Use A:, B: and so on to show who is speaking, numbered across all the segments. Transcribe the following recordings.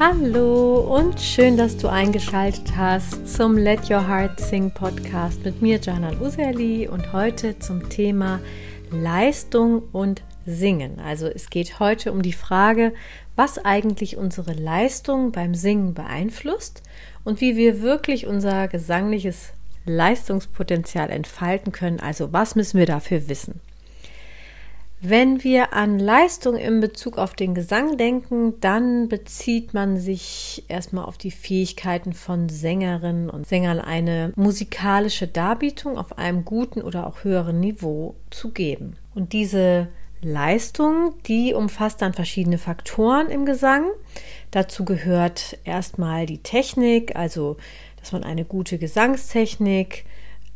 A: Hallo und schön, dass du eingeschaltet hast zum Let Your Heart Sing Podcast mit mir, Janan Userli, und heute zum Thema Leistung und Singen. Also es geht heute um die Frage, was eigentlich unsere Leistung beim Singen beeinflusst und wie wir wirklich unser gesangliches Leistungspotenzial entfalten können. Also was müssen wir dafür wissen? Wenn wir an Leistung in Bezug auf den Gesang denken, dann bezieht man sich erstmal auf die Fähigkeiten von Sängerinnen und Sängern, eine musikalische Darbietung auf einem guten oder auch höheren Niveau zu geben. Und diese Leistung, die umfasst dann verschiedene Faktoren im Gesang. Dazu gehört erstmal die Technik, also dass man eine gute Gesangstechnik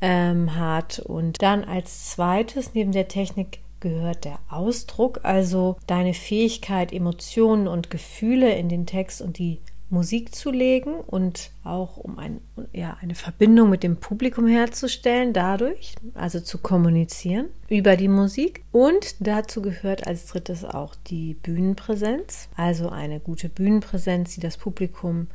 A: ähm, hat und dann als zweites neben der Technik gehört der Ausdruck, also deine Fähigkeit, Emotionen und Gefühle in den Text und die Musik zu legen und auch um ein, ja, eine Verbindung mit dem Publikum herzustellen, dadurch, also zu kommunizieren über die Musik. Und dazu gehört als drittes auch die Bühnenpräsenz, also eine gute Bühnenpräsenz, die das Publikum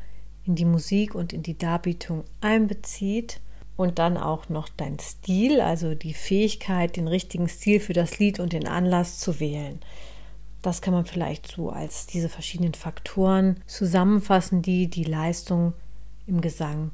A: in die Musik und in die Darbietung einbezieht und dann auch noch dein Stil, also die Fähigkeit, den richtigen Stil für das Lied und den Anlass zu wählen. Das kann man vielleicht so als diese verschiedenen Faktoren zusammenfassen, die die Leistung im Gesang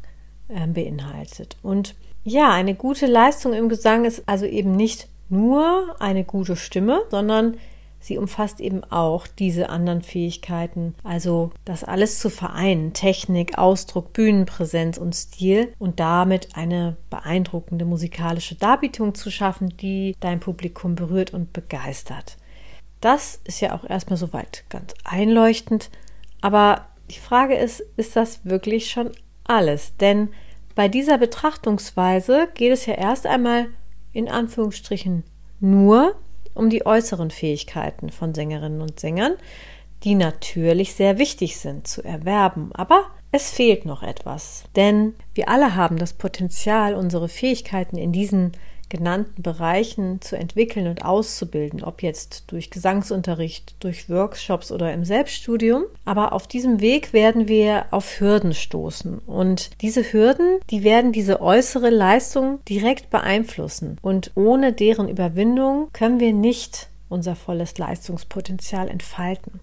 A: äh, beinhaltet. Und ja, eine gute Leistung im Gesang ist also eben nicht nur eine gute Stimme, sondern sie umfasst eben auch diese anderen Fähigkeiten, also das alles zu vereinen, Technik, Ausdruck, Bühnenpräsenz und Stil und damit eine beeindruckende musikalische Darbietung zu schaffen, die dein Publikum berührt und begeistert. Das ist ja auch erstmal soweit ganz einleuchtend, aber die Frage ist, ist das wirklich schon alles? Denn bei dieser Betrachtungsweise geht es ja erst einmal in Anführungsstrichen nur um die äußeren Fähigkeiten von Sängerinnen und Sängern, die natürlich sehr wichtig sind zu erwerben. Aber es fehlt noch etwas, denn wir alle haben das Potenzial, unsere Fähigkeiten in diesen genannten Bereichen zu entwickeln und auszubilden, ob jetzt durch Gesangsunterricht, durch Workshops oder im Selbststudium. Aber auf diesem Weg werden wir auf Hürden stoßen und diese Hürden, die werden diese äußere Leistung direkt beeinflussen und ohne deren Überwindung können wir nicht unser volles Leistungspotenzial entfalten.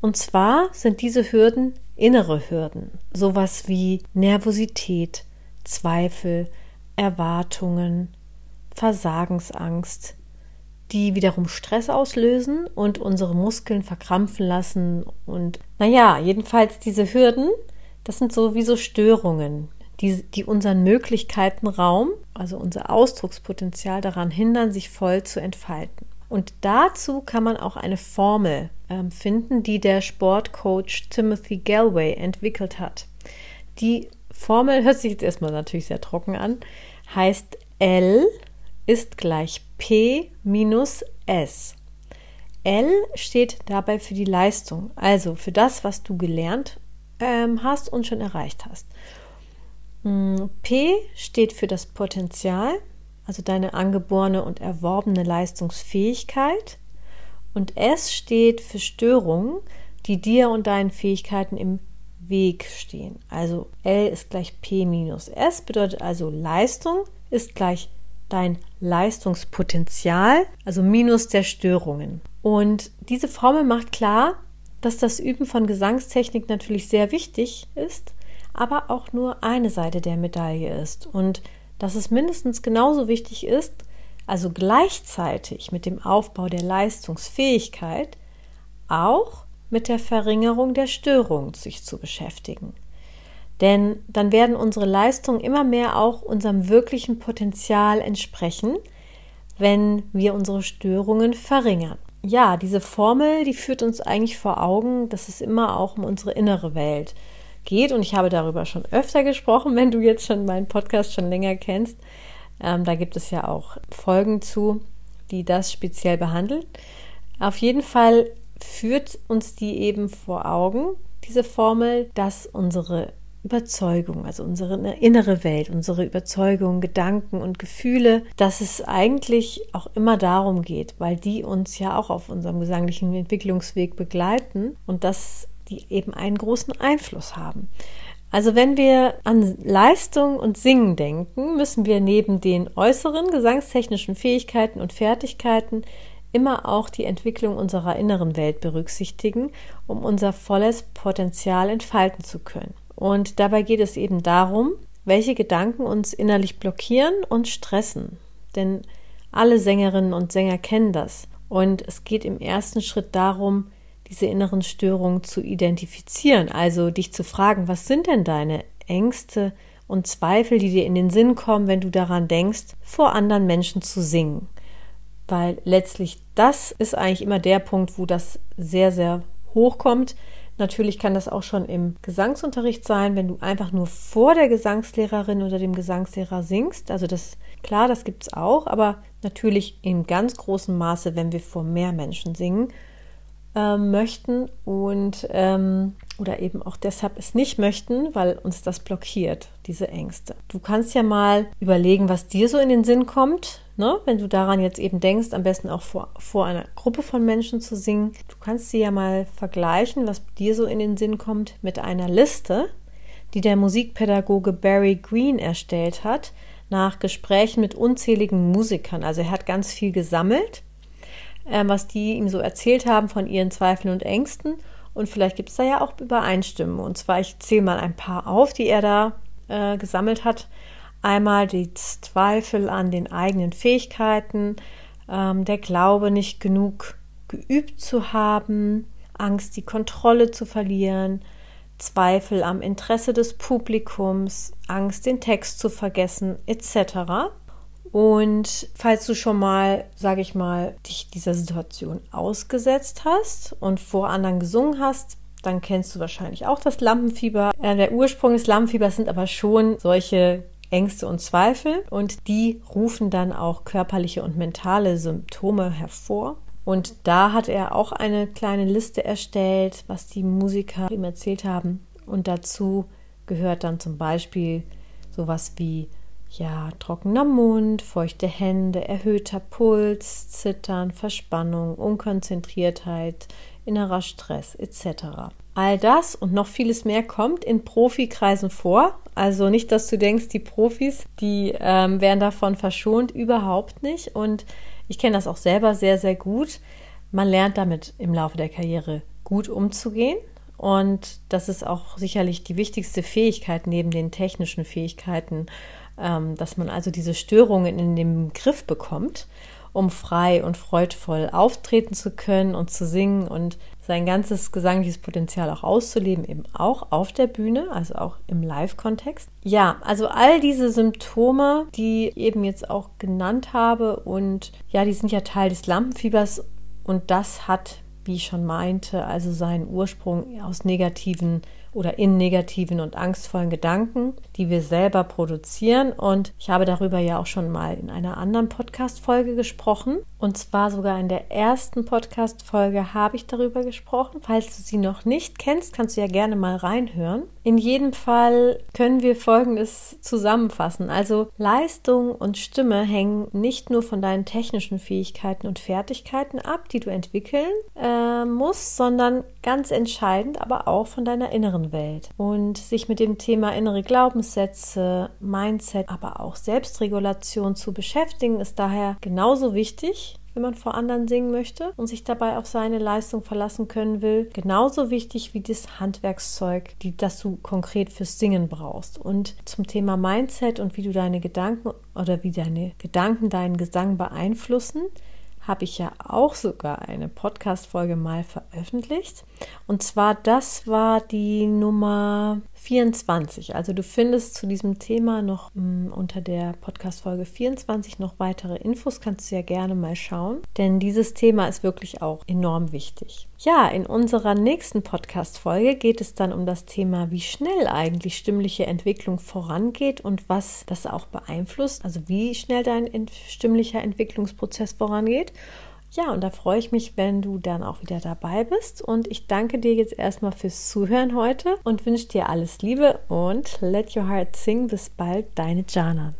A: Und zwar sind diese Hürden innere Hürden, sowas wie Nervosität, Zweifel, Erwartungen, Versagensangst, die wiederum Stress auslösen und unsere Muskeln verkrampfen lassen. Und naja, jedenfalls diese Hürden, das sind sowieso Störungen, die, die unseren Möglichkeiten Raum, also unser Ausdruckspotenzial daran hindern, sich voll zu entfalten. Und dazu kann man auch eine Formel äh, finden, die der Sportcoach Timothy Galway entwickelt hat. Die Formel hört sich jetzt erstmal natürlich sehr trocken an, heißt L ist gleich P minus S. L steht dabei für die Leistung, also für das, was du gelernt ähm, hast und schon erreicht hast. Mm, P steht für das Potenzial, also deine angeborene und erworbene Leistungsfähigkeit. Und S steht für Störungen, die dir und deinen Fähigkeiten im Weg stehen. Also L ist gleich P minus S, bedeutet also Leistung ist gleich dein Leistungspotenzial, also minus der Störungen. Und diese Formel macht klar, dass das Üben von Gesangstechnik natürlich sehr wichtig ist, aber auch nur eine Seite der Medaille ist und dass es mindestens genauso wichtig ist, also gleichzeitig mit dem Aufbau der Leistungsfähigkeit auch mit der Verringerung der Störung sich zu beschäftigen. Denn dann werden unsere Leistungen immer mehr auch unserem wirklichen Potenzial entsprechen, wenn wir unsere Störungen verringern. Ja, diese Formel, die führt uns eigentlich vor Augen, dass es immer auch um unsere innere Welt geht. Und ich habe darüber schon öfter gesprochen, wenn du jetzt schon meinen Podcast schon länger kennst. Ähm, da gibt es ja auch Folgen zu, die das speziell behandeln. Auf jeden Fall führt uns die eben vor Augen, diese Formel, dass unsere Überzeugung, also unsere innere Welt, unsere Überzeugungen, Gedanken und Gefühle, dass es eigentlich auch immer darum geht, weil die uns ja auch auf unserem gesanglichen Entwicklungsweg begleiten und dass die eben einen großen Einfluss haben. Also wenn wir an Leistung und Singen denken, müssen wir neben den äußeren gesangstechnischen Fähigkeiten und Fertigkeiten immer auch die Entwicklung unserer inneren Welt berücksichtigen, um unser volles Potenzial entfalten zu können. Und dabei geht es eben darum, welche Gedanken uns innerlich blockieren und stressen. Denn alle Sängerinnen und Sänger kennen das. Und es geht im ersten Schritt darum, diese inneren Störungen zu identifizieren, also dich zu fragen, was sind denn deine Ängste und Zweifel, die dir in den Sinn kommen, wenn du daran denkst, vor anderen Menschen zu singen weil letztlich das ist eigentlich immer der Punkt, wo das sehr, sehr hoch kommt. Natürlich kann das auch schon im Gesangsunterricht sein, wenn du einfach nur vor der Gesangslehrerin oder dem Gesangslehrer singst. Also das, klar, das gibt es auch, aber natürlich in ganz großem Maße, wenn wir vor mehr Menschen singen äh, möchten und ähm, oder eben auch deshalb es nicht möchten, weil uns das blockiert, diese Ängste. Du kannst ja mal überlegen, was dir so in den Sinn kommt, ne? wenn du daran jetzt eben denkst, am besten auch vor, vor einer Gruppe von Menschen zu singen. Du kannst sie ja mal vergleichen, was dir so in den Sinn kommt, mit einer Liste, die der Musikpädagoge Barry Green erstellt hat, nach Gesprächen mit unzähligen Musikern. Also er hat ganz viel gesammelt, äh, was die ihm so erzählt haben von ihren Zweifeln und Ängsten und vielleicht gibt es da ja auch Übereinstimmungen. Und zwar, ich zähle mal ein paar auf, die er da äh, gesammelt hat. Einmal die Zweifel an den eigenen Fähigkeiten, ähm, der Glaube, nicht genug geübt zu haben, Angst, die Kontrolle zu verlieren, Zweifel am Interesse des Publikums, Angst, den Text zu vergessen, etc. Und falls du schon mal, sage ich mal, dich dieser Situation ausgesetzt hast und vor anderen gesungen hast, dann kennst du wahrscheinlich auch das Lampenfieber. Äh, der Ursprung des Lampenfiebers sind aber schon solche Ängste und Zweifel und die rufen dann auch körperliche und mentale Symptome hervor. Und da hat er auch eine kleine Liste erstellt, was die Musiker ihm erzählt haben. Und dazu gehört dann zum Beispiel sowas wie ja, trockener Mund, feuchte Hände, erhöhter Puls, Zittern, Verspannung, Unkonzentriertheit, innerer Stress etc. All das und noch vieles mehr kommt in Profikreisen vor. Also nicht, dass du denkst, die Profis, die ähm, werden davon verschont, überhaupt nicht. Und ich kenne das auch selber sehr, sehr gut. Man lernt damit im Laufe der Karriere gut umzugehen. Und das ist auch sicherlich die wichtigste Fähigkeit neben den technischen Fähigkeiten ähm, dass man also diese Störungen in den Griff bekommt, um frei und freudvoll auftreten zu können und zu singen und sein ganzes gesangliches Potenzial auch auszuleben, eben auch auf der Bühne, also auch im Live-Kontext. Ja, also all diese Symptome, die ich eben jetzt auch genannt habe und ja, die sind ja Teil des Lampenfiebers und das hat, wie ich schon meinte, also seinen Ursprung aus negativen oder in negativen und angstvollen Gedanken, die wir selber produzieren. Und ich habe darüber ja auch schon mal in einer anderen Podcast-Folge gesprochen. Und zwar sogar in der ersten Podcast-Folge habe ich darüber gesprochen. Falls du sie noch nicht kennst, kannst du ja gerne mal reinhören. In jedem Fall können wir Folgendes zusammenfassen. Also Leistung und Stimme hängen nicht nur von deinen technischen Fähigkeiten und Fertigkeiten ab, die du entwickeln äh, musst, sondern ganz entscheidend aber auch von deiner inneren Welt. Und sich mit dem Thema innere Glaubenssätze, Mindset, aber auch Selbstregulation zu beschäftigen, ist daher genauso wichtig wenn man vor anderen singen möchte und sich dabei auf seine Leistung verlassen können will. Genauso wichtig wie das Handwerkszeug, die, das du konkret fürs Singen brauchst. Und zum Thema Mindset und wie du deine Gedanken oder wie deine Gedanken deinen Gesang beeinflussen, habe ich ja auch sogar eine Podcast-Folge mal veröffentlicht. Und zwar, das war die Nummer 24. Also du findest zu diesem Thema noch mh, mm, unter der Podcast-Folge 24 noch weitere Infos. Kannst du ja gerne mal schauen. Denn dieses Thema ist wirklich auch enorm wichtig. Ja, in unserer nächsten Podcast-Folge geht es dann um das Thema, wie schnell eigentlich stimmliche Entwicklung vorangeht und was das auch beeinflusst. Also wie schnell dein stimmlicher Entwicklungsprozess vorangeht. Ja, und da freue ich mich, wenn du dann auch wieder dabei bist. Und ich danke dir jetzt erstmal fürs Zuhören heute und wünsche dir alles Liebe und let your heart sing. Bis bald, deine Jana.